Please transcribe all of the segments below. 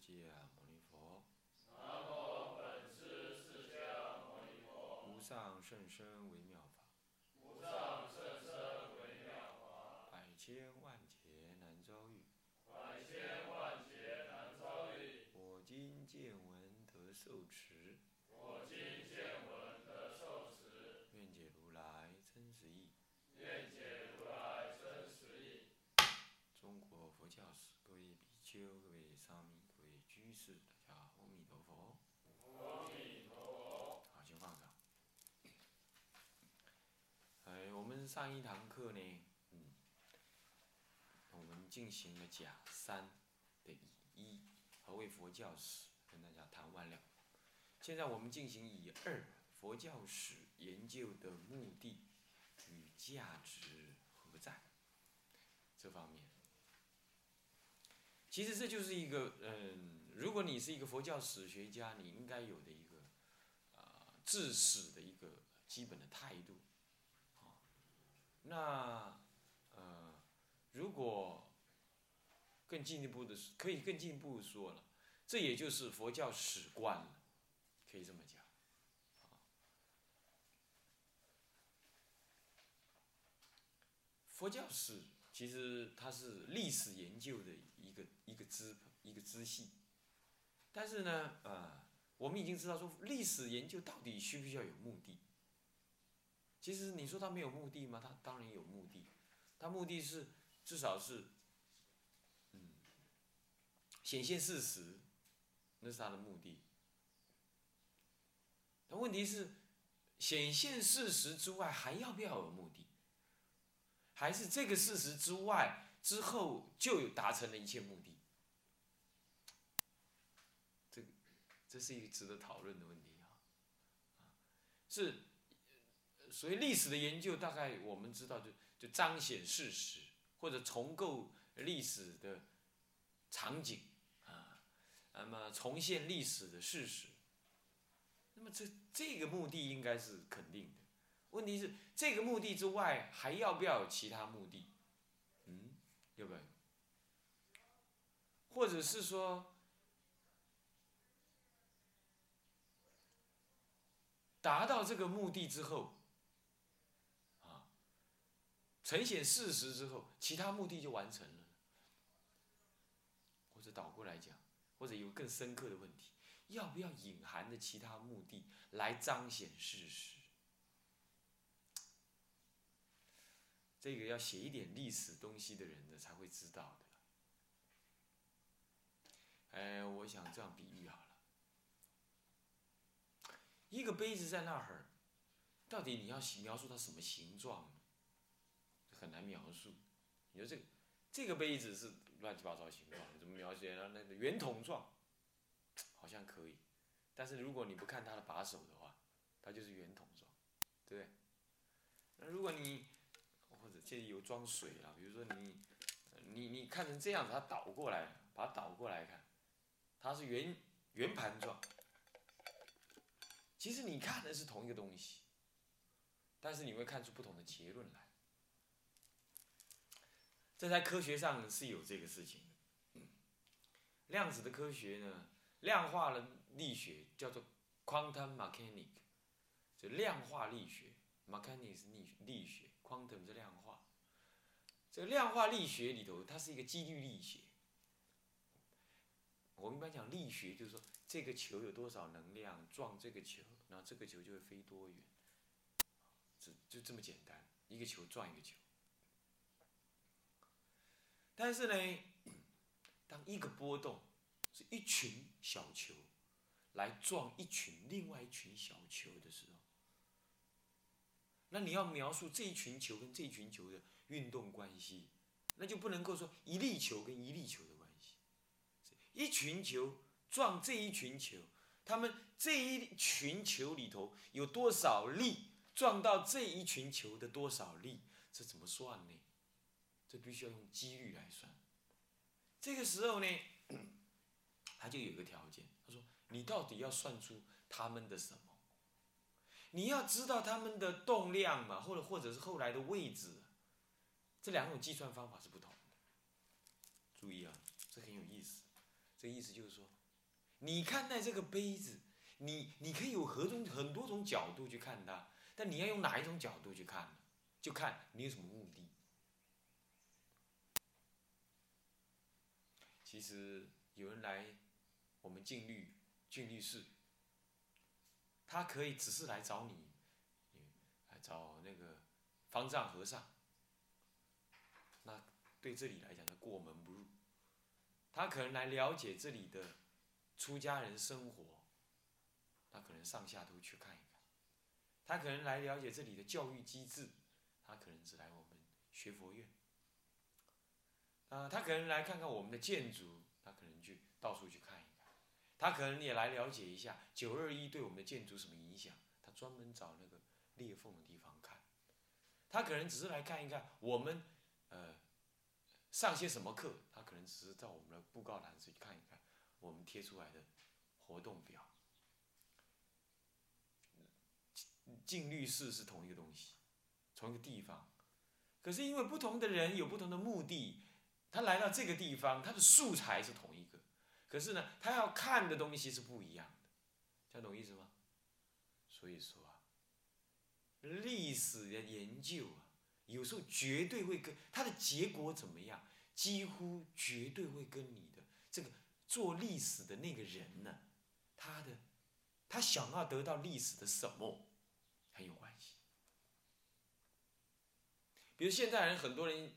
迦牟尼佛。南无本师释迦牟尼佛。无上甚深微妙法，无上甚深微妙法，百千万劫难遭遇。百千万劫难遭遇。我今见闻得受持，我今见闻得受持，愿解如来真实义。愿解如来真实义。中国佛教史，各位比丘、各位沙弥、各位居士，大家好，阿弥陀佛。阿弥陀佛。好，先放上。哎，我们上一堂课呢，嗯，我们进行了甲三的乙一，何谓佛教史，跟大家谈完了。现在我们进行乙二，佛教史研究的目的与价值何在？这方面，其实这就是一个，嗯，如果你是一个佛教史学家，你应该有的一个。治史的一个基本的态度，啊，那呃，如果更进一步的，可以更进一步说了，这也就是佛教史观了，可以这么讲，佛教史其实它是历史研究的一个一个支一个支系，但是呢，呃。我们已经知道说历史研究到底需不需要有目的？其实你说它没有目的吗？它当然有目的，它目的是至少是，嗯，显现事实，那是它的目的。但问题是，显现事实之外还要不要有目的？还是这个事实之外之后就有达成了一切目的？这是一个值得讨论的问题啊，是，所以历史的研究大概我们知道就就彰显事实或者重构历史的场景啊，那么重现历史的事实，那么这这个目的应该是肯定的，问题是这个目的之外还要不要有其他目的？嗯，要不要？或者是说？达到这个目的之后，啊，呈现事实之后，其他目的就完成了。或者倒过来讲，或者有更深刻的问题，要不要隐含的其他目的来彰显事实？这个要写一点历史东西的人呢才会知道的。哎，我想这样比喻好了。一个杯子在那儿，到底你要描述它什么形状？很难描述。你说这个这个杯子是乱七八糟形状，怎么描写呢？那个圆筒状，好像可以。但是如果你不看它的把手的话，它就是圆筒状，对不对？那如果你或者这里有装水了，比如说你你你看成这样子，它倒过来，把它倒过来看，它是圆圆盘状。其实你看的是同一个东西，但是你会看出不同的结论来。这在科学上是有这个事情的。量子的科学呢，量化了力学叫做 quantum mechanic，就量化力学，mechanics 力力学，quantum 是量化。这个量化力学里头，它是一个几率力学。我们一般讲力学，就是说。这个球有多少能量撞这个球，然后这个球就会飞多远，就就这么简单，一个球撞一个球。但是呢，当一个波动是一群小球来撞一群另外一群小球的时候，那你要描述这一群球跟这一群球的运动关系，那就不能够说一粒球跟一粒球的关系，一群球。撞这一群球，他们这一群球里头有多少力撞到这一群球的多少力？这怎么算呢？这必须要用几率来算。这个时候呢，他就有个条件，他说：“你到底要算出他们的什么？你要知道他们的动量嘛，或者或者是后来的位置，这两种计算方法是不同的。注意啊，这很有意思。”这意思就是说，你看待这个杯子，你你可以有何种很多种角度去看它，但你要用哪一种角度去看呢？就看你有什么目的。其实有人来我们净律净律寺，他可以只是来找你，来找那个方丈和尚。那对这里来讲，他过门不入。他可能来了解这里的出家人生活，他可能上下都去看一看。他可能来了解这里的教育机制，他可能只来我们学佛院。啊，他可能来看看我们的建筑，他可能去到处去看一看。他可能也来了解一下九二一对我们的建筑什么影响，他专门找那个裂缝的地方看。他可能只是来看一看我们，呃，上些什么课，他可能只是到我们的布告栏去看一看我们贴出来的活动表。进律室是同一个东西，同一个地方，可是因为不同的人有不同的目的。他来到这个地方，他的素材是同一个，可是呢，他要看的东西是不一样的，听懂意思吗？所以说啊，历史的研究啊，有时候绝对会跟它的结果怎么样，几乎绝对会跟你的这个做历史的那个人呢，他的他想要得到历史的什么很有关系。比如现在人很多人。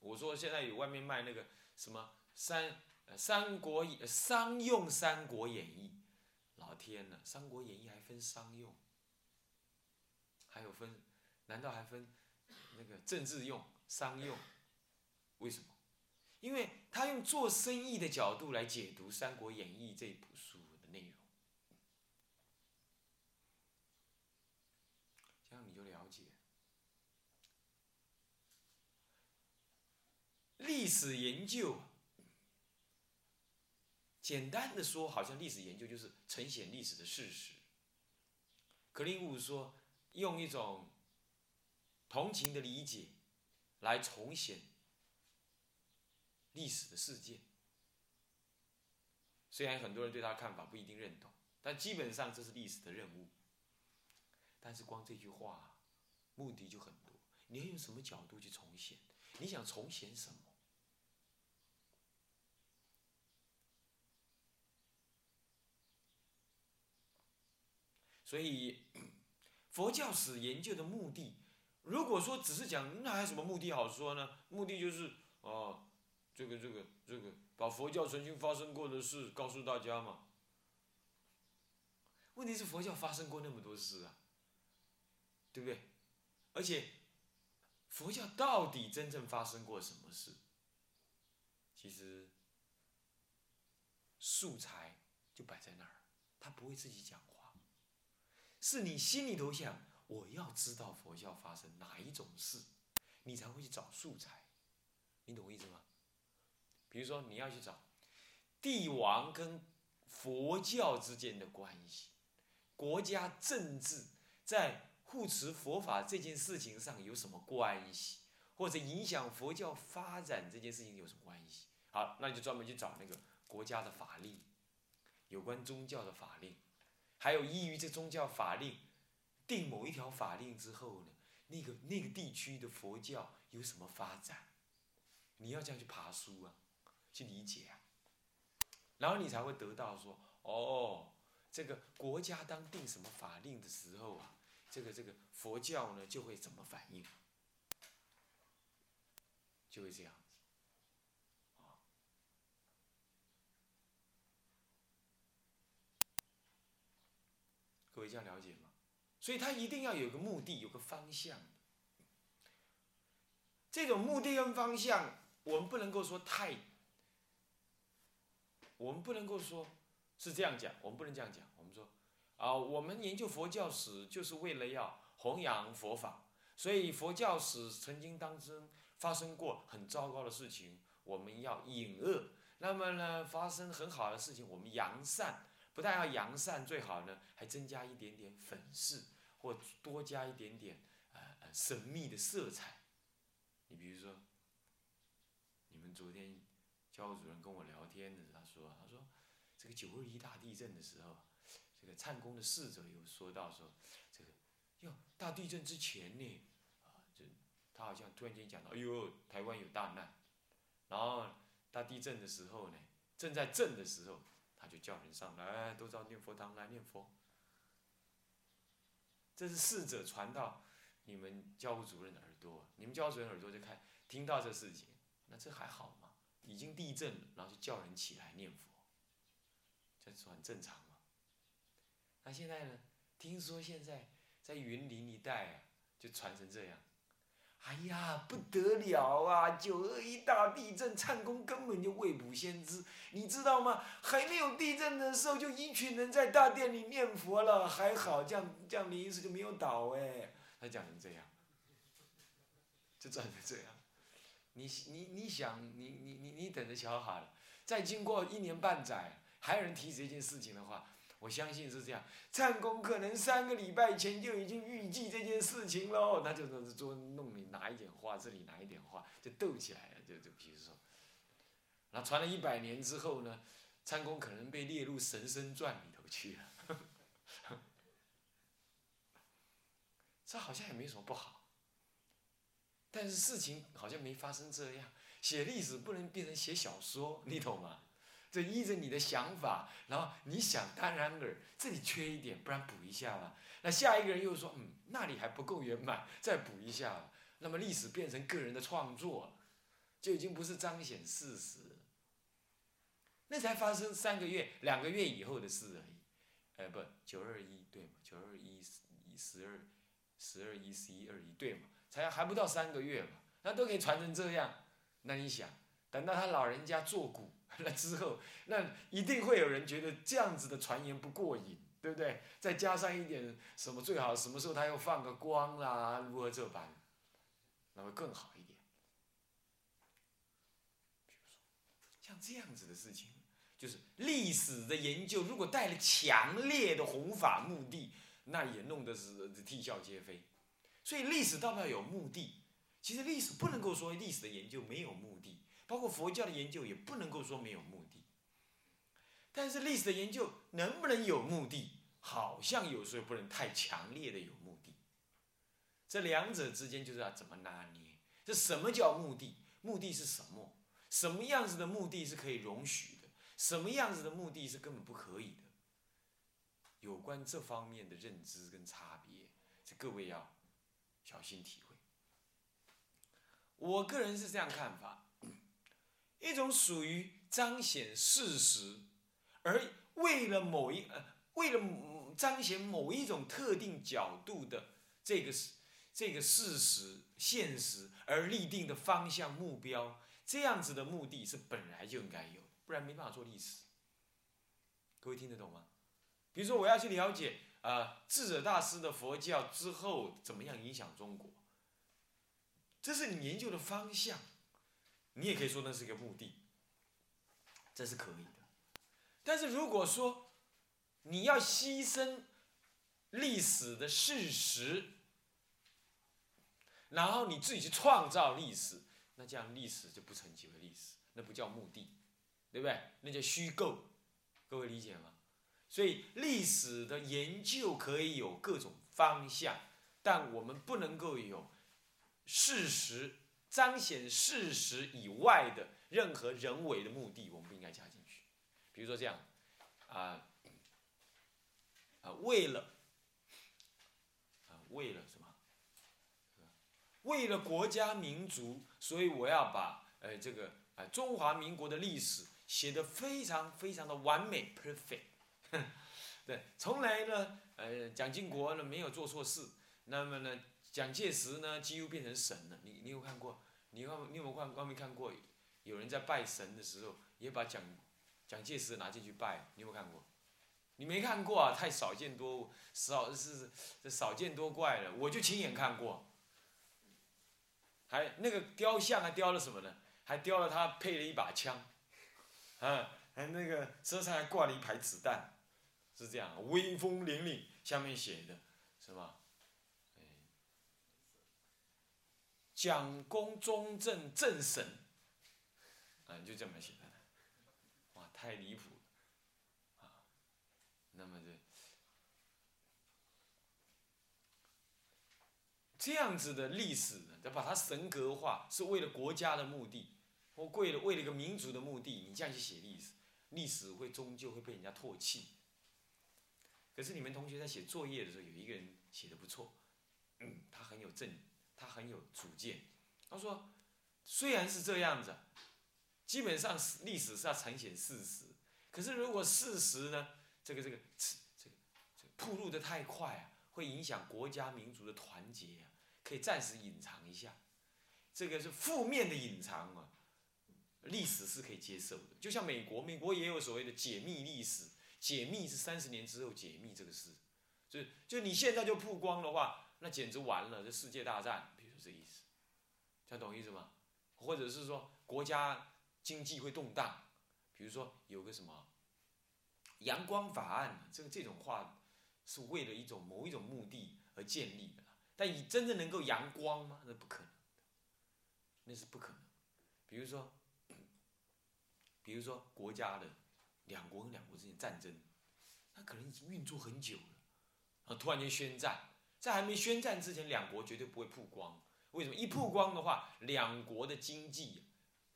我说现在有外面卖那个什么三三国商用《三国演义》，老天呐，《三国演义》还分商用，还有分，难道还分那个政治用、商用？为什么？因为他用做生意的角度来解读《三国演义》这部书的内容，这样你就了解。历史研究，简单的说，好像历史研究就是呈现历史的事实。格林伍说，用一种同情的理解来重现历史的事件。虽然很多人对他看法不一定认同，但基本上这是历史的任务。但是光这句话，目的就很多。你要用什么角度去重现？你想重现什么？所以，佛教史研究的目的，如果说只是讲，那还有什么目的好说呢？目的就是，哦，这个这个这个，把佛教曾经发生过的事告诉大家嘛。问题是佛教发生过那么多事啊，对不对？而且，佛教到底真正发生过什么事？其实，素材就摆在那儿，他不会自己讲话。是你心里头想，我要知道佛教发生哪一种事，你才会去找素材，你懂我意思吗？比如说你要去找帝王跟佛教之间的关系，国家政治在护持佛法这件事情上有什么关系，或者影响佛教发展这件事情有什么关系？好，那你就专门去找那个国家的法令，有关宗教的法令。还有依于这宗教法令定某一条法令之后呢，那个那个地区的佛教有什么发展？你要这样去爬书啊，去理解啊，然后你才会得到说，哦，这个国家当定什么法令的时候啊，这个这个佛教呢就会怎么反应，就会这样。各位这样了解吗？所以他一定要有个目的，有个方向。这种目的跟方向，我们不能够说太，我们不能够说是这样讲，我们不能这样讲。我们说，啊，我们研究佛教史就是为了要弘扬佛法，所以佛教史曾经当中发生过很糟糕的事情，我们要隐恶；那么呢，发生很好的事情，我们扬善。不但要扬善，最好呢还增加一点点粉饰，或多加一点点呃呃神秘的色彩。你比如说，你们昨天教务主任跟我聊天的时候，说，他说，这个九二一大地震的时候，这个灿宫的侍者有说到说，这个，哟，大地震之前呢，啊，就他好像突然间讲到，哎呦，台湾有大难，然后大地震的时候呢，正在震的时候，他就叫人上来，都到念佛堂来念佛。这是侍者传到你们教务主任的耳朵，你们教务主任耳朵就看听到这事情，那这还好吗？已经地震了，然后就叫人起来念佛，这是很正常嘛。那现在呢？听说现在在云林一带啊，就传成这样。哎呀，不得了啊！九二一大地震，唱功根本就未卜先知，你知道吗？还没有地震的时候，就一群人在大殿里念佛了，还好，这样这样临时就没有倒哎。他讲成这样，就转成这样。你你你想，你你你你等着瞧好了，再经过一年半载，还有人提这件事情的话。我相信是这样，灿公可能三个礼拜前就已经预计这件事情喽，那就是做弄你拿一点话，这里拿一点话，就斗起来了，就就比如说，那传了一百年之后呢，灿公可能被列入神僧传里头去了，这好像也没什么不好，但是事情好像没发生这样，写历史不能变成写小说，你懂吗？这依着你的想法，然后你想当然尔，这里缺一点，不然补一下吧。那下一个人又说，嗯，那里还不够圆满，再补一下。那么历史变成个人的创作，就已经不是彰显事实。那才发生三个月、两个月以后的事而已。呃，不，九二一对吗？九二一十一十二十二一十一二一对吗？才还不到三个月嘛，那都可以传成这样。那你想，等到他老人家做古。那之后，那一定会有人觉得这样子的传言不过瘾，对不对？再加上一点什么最好，什么时候他又放个光啦，如何这般，那会更好一点。像这样子的事情，就是历史的研究，如果带了强烈的弘法目的，那也弄得是啼笑皆非。所以历史到底要有目的？其实历史不能够说历史的研究没有目的。包括佛教的研究也不能够说没有目的，但是历史的研究能不能有目的？好像有时候不能太强烈的有目的。这两者之间就是要怎么拿捏？这什么叫目的？目的是什么？什么样子的目的是可以容许的？什么样子的目的是根本不可以的？有关这方面的认知跟差别，这各位要小心体会。我个人是这样看法。一种属于彰显事实，而为了某一呃，为了彰显某一种特定角度的这个这个事实现实而立定的方向目标，这样子的目的是本来就应该有，不然没办法做历史。各位听得懂吗？比如说我要去了解啊智者大师的佛教之后怎么样影响中国，这是你研究的方向。你也可以说那是一个目的，这是可以的。但是如果说你要牺牲历史的事实，然后你自己去创造历史，那这样历史就不成其为历史，那不叫目的，对不对？那叫虚构。各位理解吗？所以历史的研究可以有各种方向，但我们不能够有事实。彰显事实以外的任何人为的目的，我们不应该加进去。比如说这样，啊，啊，为了，啊，为了什么？为了国家民族，所以我要把呃这个啊中华民国的历史写得非常非常的完美 perfect。对，从来呢，呃，蒋经国呢没有做错事，那么呢，蒋介石呢几乎变成神了。你你有看过？你有，你有没有看？光没看过，有人在拜神的时候，也把蒋蒋介石拿进去拜。你有没有看过？你没看过啊？太少见多少是这少见多怪了。我就亲眼看过，还那个雕像还雕了什么呢？还雕了他配了一把枪，啊，还那个车上还挂了一排子弹，是这样，威风凛凛，下面写的，是吧？蒋公中正正神，啊，就这么写的，哇，太离谱了，啊，那么这这样子的历史呢，要把它神格化，是为了国家的目的，或为了为了一个民族的目的，你这样去写历史，历史会终究会被人家唾弃。可是你们同学在写作业的时候，有一个人写的不错，嗯，他很有正，他很有主见。他说，虽然是这样子，基本上历史是要呈现事实，可是如果事实呢，这个这个这个这个铺路的太快啊，会影响国家民族的团结啊，可以暂时隐藏一下，这个是负面的隐藏啊，历史是可以接受的。就像美国，美国也有所谓的解密历史。解密是三十年之后解密这个事，就就你现在就曝光的话，那简直完了，这世界大战，比如说这意思，这样懂意思吗？或者是说国家经济会动荡，比如说有个什么阳光法案，这个这种话是为了一种某一种目的而建立的，但你真正能够阳光吗？那不可能，那是不可能。比如说，比如说国家的。两国跟两国之间战争，那可能已经运作很久了，啊，突然间宣战，在还没宣战之前，两国绝对不会曝光。为什么？一曝光的话，两国的经济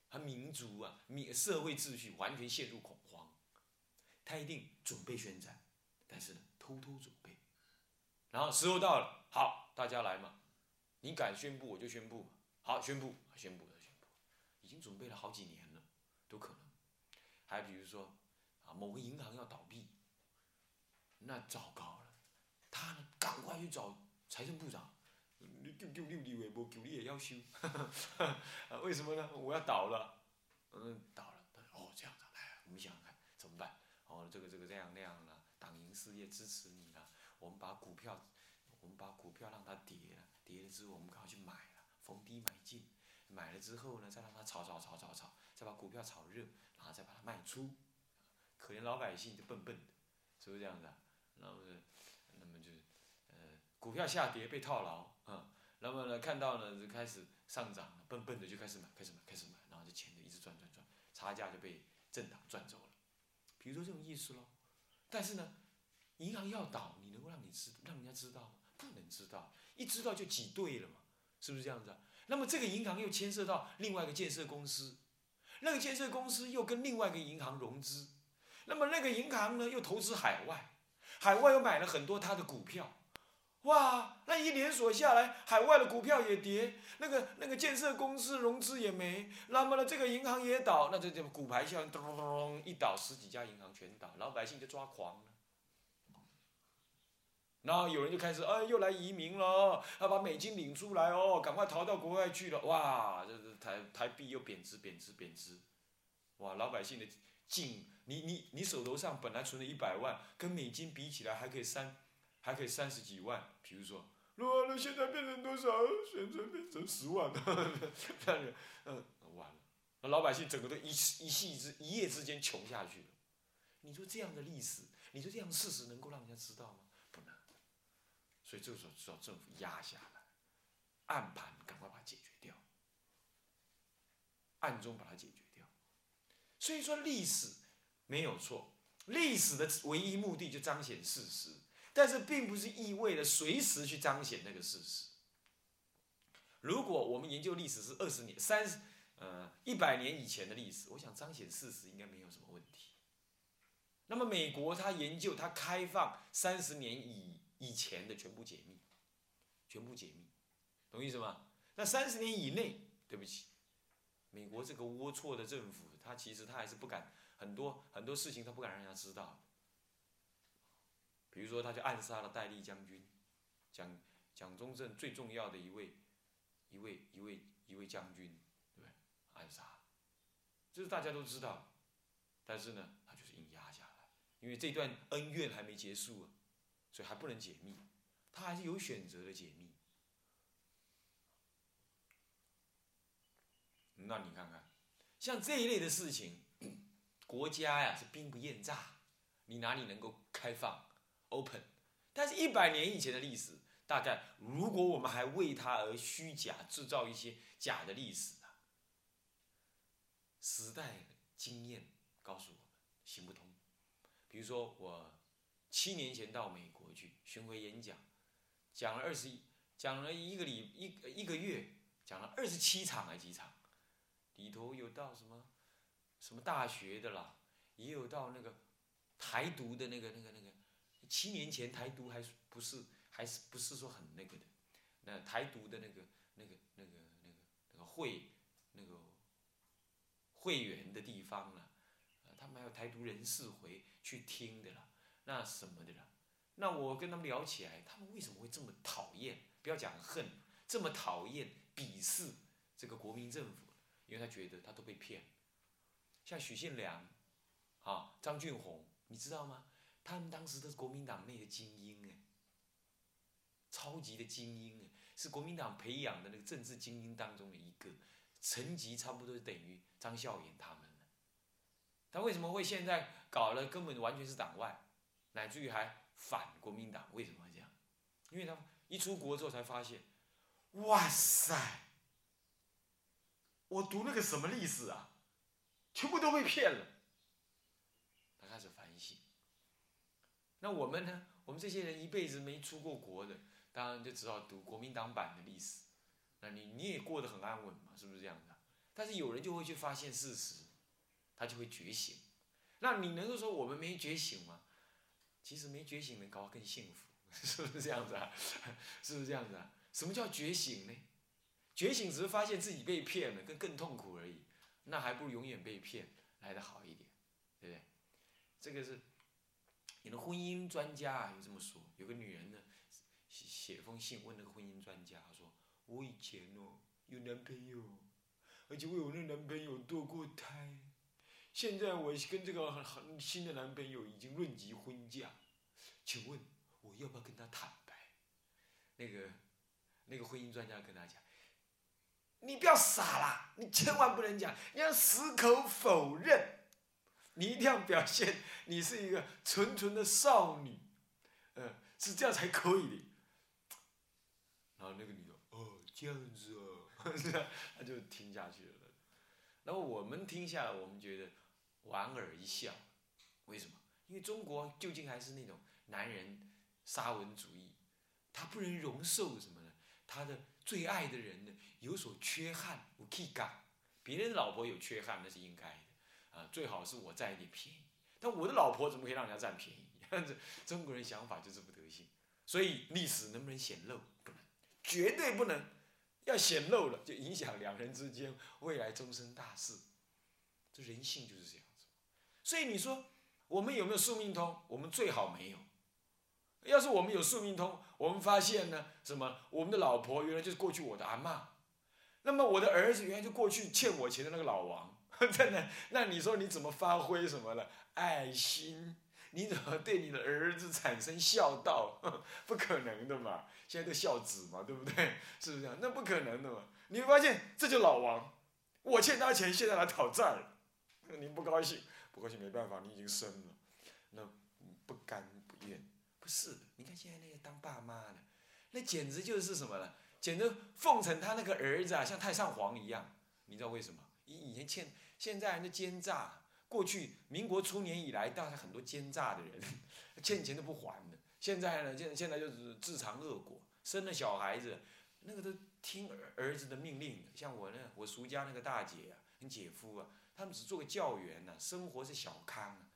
和民族啊、民社会秩序完全陷入恐慌。他一定准备宣战，但是呢，偷偷准备。然后时候到了，好，大家来嘛，你敢宣布我就宣布，好，宣布，宣布，宣布，已经准备了好几年了，都可能。还比如说。某个银行要倒闭，那糟糕了，他呢赶快去找财政部长，你丢丢六厘微波，九厘也要修，为什么呢？我要倒了，嗯，倒了，他说哦这样子，哎，我们想想看怎么办？哦，这个这个这样那样了，党营事业支持你了，我们把股票，我们把股票让它跌了，跌了之后我们赶快去买了，逢低买进，买了之后呢，再让它炒炒炒炒炒，再把股票炒热，然后再把它卖出。可怜老百姓就笨笨的，是不是这样子啊？那么，那么就，呃，股票下跌被套牢啊，那么呢，看到呢就开始上涨，笨笨的就开始买，开始买，开始买，然后这钱就一直赚赚赚，差价就被政党赚走了。比如说这种意思咯。但是呢，银行要倒，你能够让你知，让人家知道吗？不能知道，一知道就挤兑了嘛，是不是这样子啊？那么这个银行又牵涉到另外一个建设公司，那个建设公司又跟另外一个银行融资。那么那个银行呢，又投资海外，海外又买了很多他的股票，哇，那一连锁下来，海外的股票也跌，那个那个建设公司融资也没，那么呢，这个银行也倒，那这这股牌效应咚咚咚一倒，十几家银行全倒，老百姓就抓狂了。然后有人就开始，哎，又来移民了，要把美金领出来哦，赶快逃到国外去了，哇，这这台台币又贬值贬值贬值，哇，老百姓的。净你你你手头上本来存了一百万，跟美金比起来还可以三，还可以三十几万。比如说，那那现在变成多少？现在变成十万了，嗯，完了，那老百姓整个都一一夕之一夜之间穷下去了。你说这样的历史，你说这样的事实能够让人家知道吗？不能。所以这个时候需要政府压下来，暗盘赶快把它解决掉，暗中把它解决。所以说历史没有错，历史的唯一目的就彰显事实，但是并不是意味着随时去彰显那个事实。如果我们研究历史是二十年、三十、呃一百年以前的历史，我想彰显事实应该没有什么问题。那么美国他研究他开放三十年以以前的全部解密，全部解密，懂意思吗？那三十年以内，对不起，美国这个龌龊的政府。他其实他还是不敢很多很多事情，他不敢让人家知道。比如说，他就暗杀了戴笠将军，蒋蒋中正最重要的一位一位一位一位将军，对？暗杀，这是大家都知道。但是呢，他就是硬压下来，因为这段恩怨还没结束啊，所以还不能解密。他还是有选择的解密。那你看看。像这一类的事情，国家呀是兵不厌诈，你哪里能够开放 open？但是，一百年以前的历史，大概如果我们还为它而虚假制造一些假的历史啊，时代经验告诉我们行不通。比如说我七年前到美国去巡回演讲，讲了二十一，讲了一个礼一一个月，讲了二十七场还几场，里头有到什么什么大学的啦，也有到那个台独的那个那个那个，七年前台独还不是还是不是说很那个的，那台独的那个那个那个那个那个会那个会员的地方了，啊，他们还有台独人士回去听的啦，那什么的啦，那我跟他们聊起来，他们为什么会这么讨厌？不要讲恨，这么讨厌、鄙视这个国民政府，因为他觉得他都被骗。像许信良，啊，张俊宏，你知道吗？他们当时都是国民党内的精英哎，超级的精英哎，是国民党培养的那个政治精英当中的一个，层级差不多等于张孝言他们他为什么会现在搞了根本完全是党外，乃至于还反国民党？为什么会这样？因为他一出国之后才发现，哇塞，我读那个什么历史啊，全部都被骗了。他开始反省。那我们呢？我们这些人一辈子没出过国的，当然就只好读国民党版的历史。那你你也过得很安稳嘛？是不是这样的？但是有人就会去发现事实，他就会觉醒。那你能够说我们没觉醒吗？其实没觉醒能搞更幸福，是不是这样子啊？是不是这样子啊？什么叫觉醒呢？觉醒时发现自己被骗了，更更痛苦而已。那还不如永远被骗来的好一点，对不对？这个是。你的婚姻专家啊，有这么说，有个女人呢，写写封信问那个婚姻专家，她说：“我以前哦有男朋友，而且为我那男朋友堕过胎，现在我跟这个很很新的男朋友已经论及婚嫁，请问我要不要跟他坦白？”那个那个婚姻专家跟他讲：“你不要傻啦，你千万不能讲，你要矢口否认。”你一定要表现你是一个纯纯的少女，嗯，是这样才可以的。然后那个女的，哦，这样子哦，他就听下去了。然后我们听下来，我们觉得莞尔一笑。为什么？因为中国究竟还是那种男人沙文主义，他不能容受什么呢？他的最爱的人呢有所缺憾，我可以干。别人的老婆有缺憾，那是应该的。啊，最好是我占一点便宜，但我的老婆怎么可以让人家占便宜？这样子中国人想法就这么德性，所以历史能不能显露？不能，绝对不能。要显露了，就影响两人之间未来终身大事。这人性就是这样子。所以你说我们有没有宿命通？我们最好没有。要是我们有宿命通，我们发现呢，什么？我们的老婆原来就是过去我的阿妈，那么我的儿子原来就过去欠我钱的那个老王。真的，那你说你怎么发挥什么了？爱心？你怎么对你的儿子产生孝道？不可能的嘛！现在都孝子嘛，对不对？是不是这样？那不可能的嘛！你会发现，这就老王，我欠他钱，现在来讨债了。你不高兴？不高兴没办法，你已经生了，那不甘。是，你看现在那些当爸妈的，那简直就是什么了？简直奉承他那个儿子啊，像太上皇一样。你知道为什么？以以前欠。现在人奸诈，过去民国初年以来，大概很多奸诈的人，欠钱都不还的。现在呢，现现在就是自尝恶果，生了小孩子，那个都听儿儿子的命令的。像我呢，我叔家那个大姐啊，跟姐夫啊，他们只做个教员呢，生活是小康啊。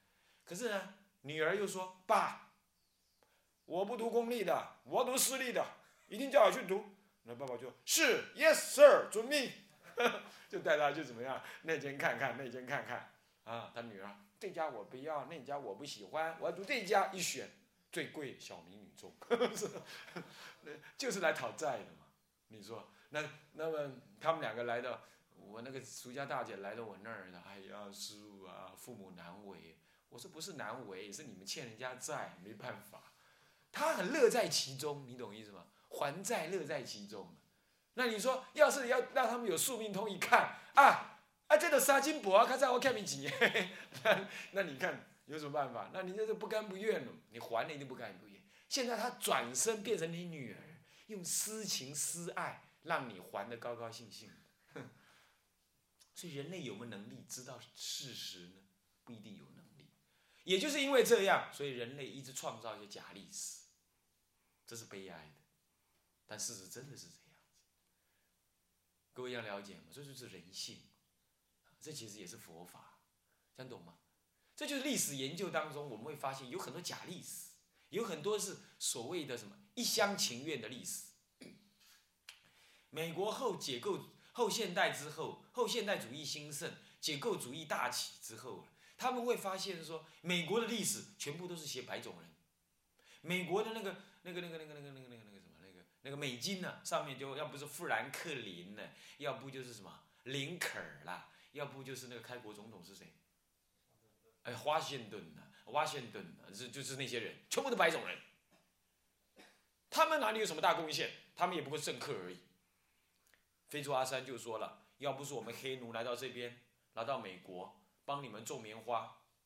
可是呢，女儿又说：“爸，我不读公立的，我读私立的，一定叫我去读。”那爸爸就：“是，Yes sir，遵命。”就带他去怎么样？那间看看，那间看看。啊，他女儿这家我不要，那家我不喜欢，我要读这家。一选最贵，小民女中，就是来讨债的嘛。你说，那那么他们两个来到我那个俗家大姐来到我那儿呢？哎呀，师傅啊，父母难为。我说不是难为，是你们欠人家债，没办法。他很乐在其中，你懂意思吗？还债乐在其中。那你说，要是要让他们有宿命通一看啊啊，这个杀金箔啊，看在我看不起，那那你看有什么办法？那你这是不甘不愿了，你还了一定不甘不愿。现在他转身变成你女儿，用私情私爱让你还的高高兴兴，所以人类有没有能力知道事实呢？不一定有能力。也就是因为这样，所以人类一直创造一些假历史，这是悲哀的。但事实真的是这样子。各位要了解吗？这就是人性，这其实也是佛法，这样懂吗？这就是历史研究当中我们会发现有很多假历史，有很多是所谓的什么一厢情愿的历史。美国后解构、后现代之后，后现代主义兴盛，解构主义大起之后，他们会发现说，美国的历史全部都是写白种人。美国的那个、那个、那个、那个、那个、那个、那个、那个什么、那个、那个美金呢，上面就要不是富兰克林呢，要不就是什么林肯啦，要不就是那个开国总统是谁？哎，华盛顿呢？华盛顿呢？是就是那些人，全部都白种人。他们哪里有什么大贡献？他们也不过政客而已。非洲阿三就说了：“要不是我们黑奴来到这边，来到美国，帮你们种棉花，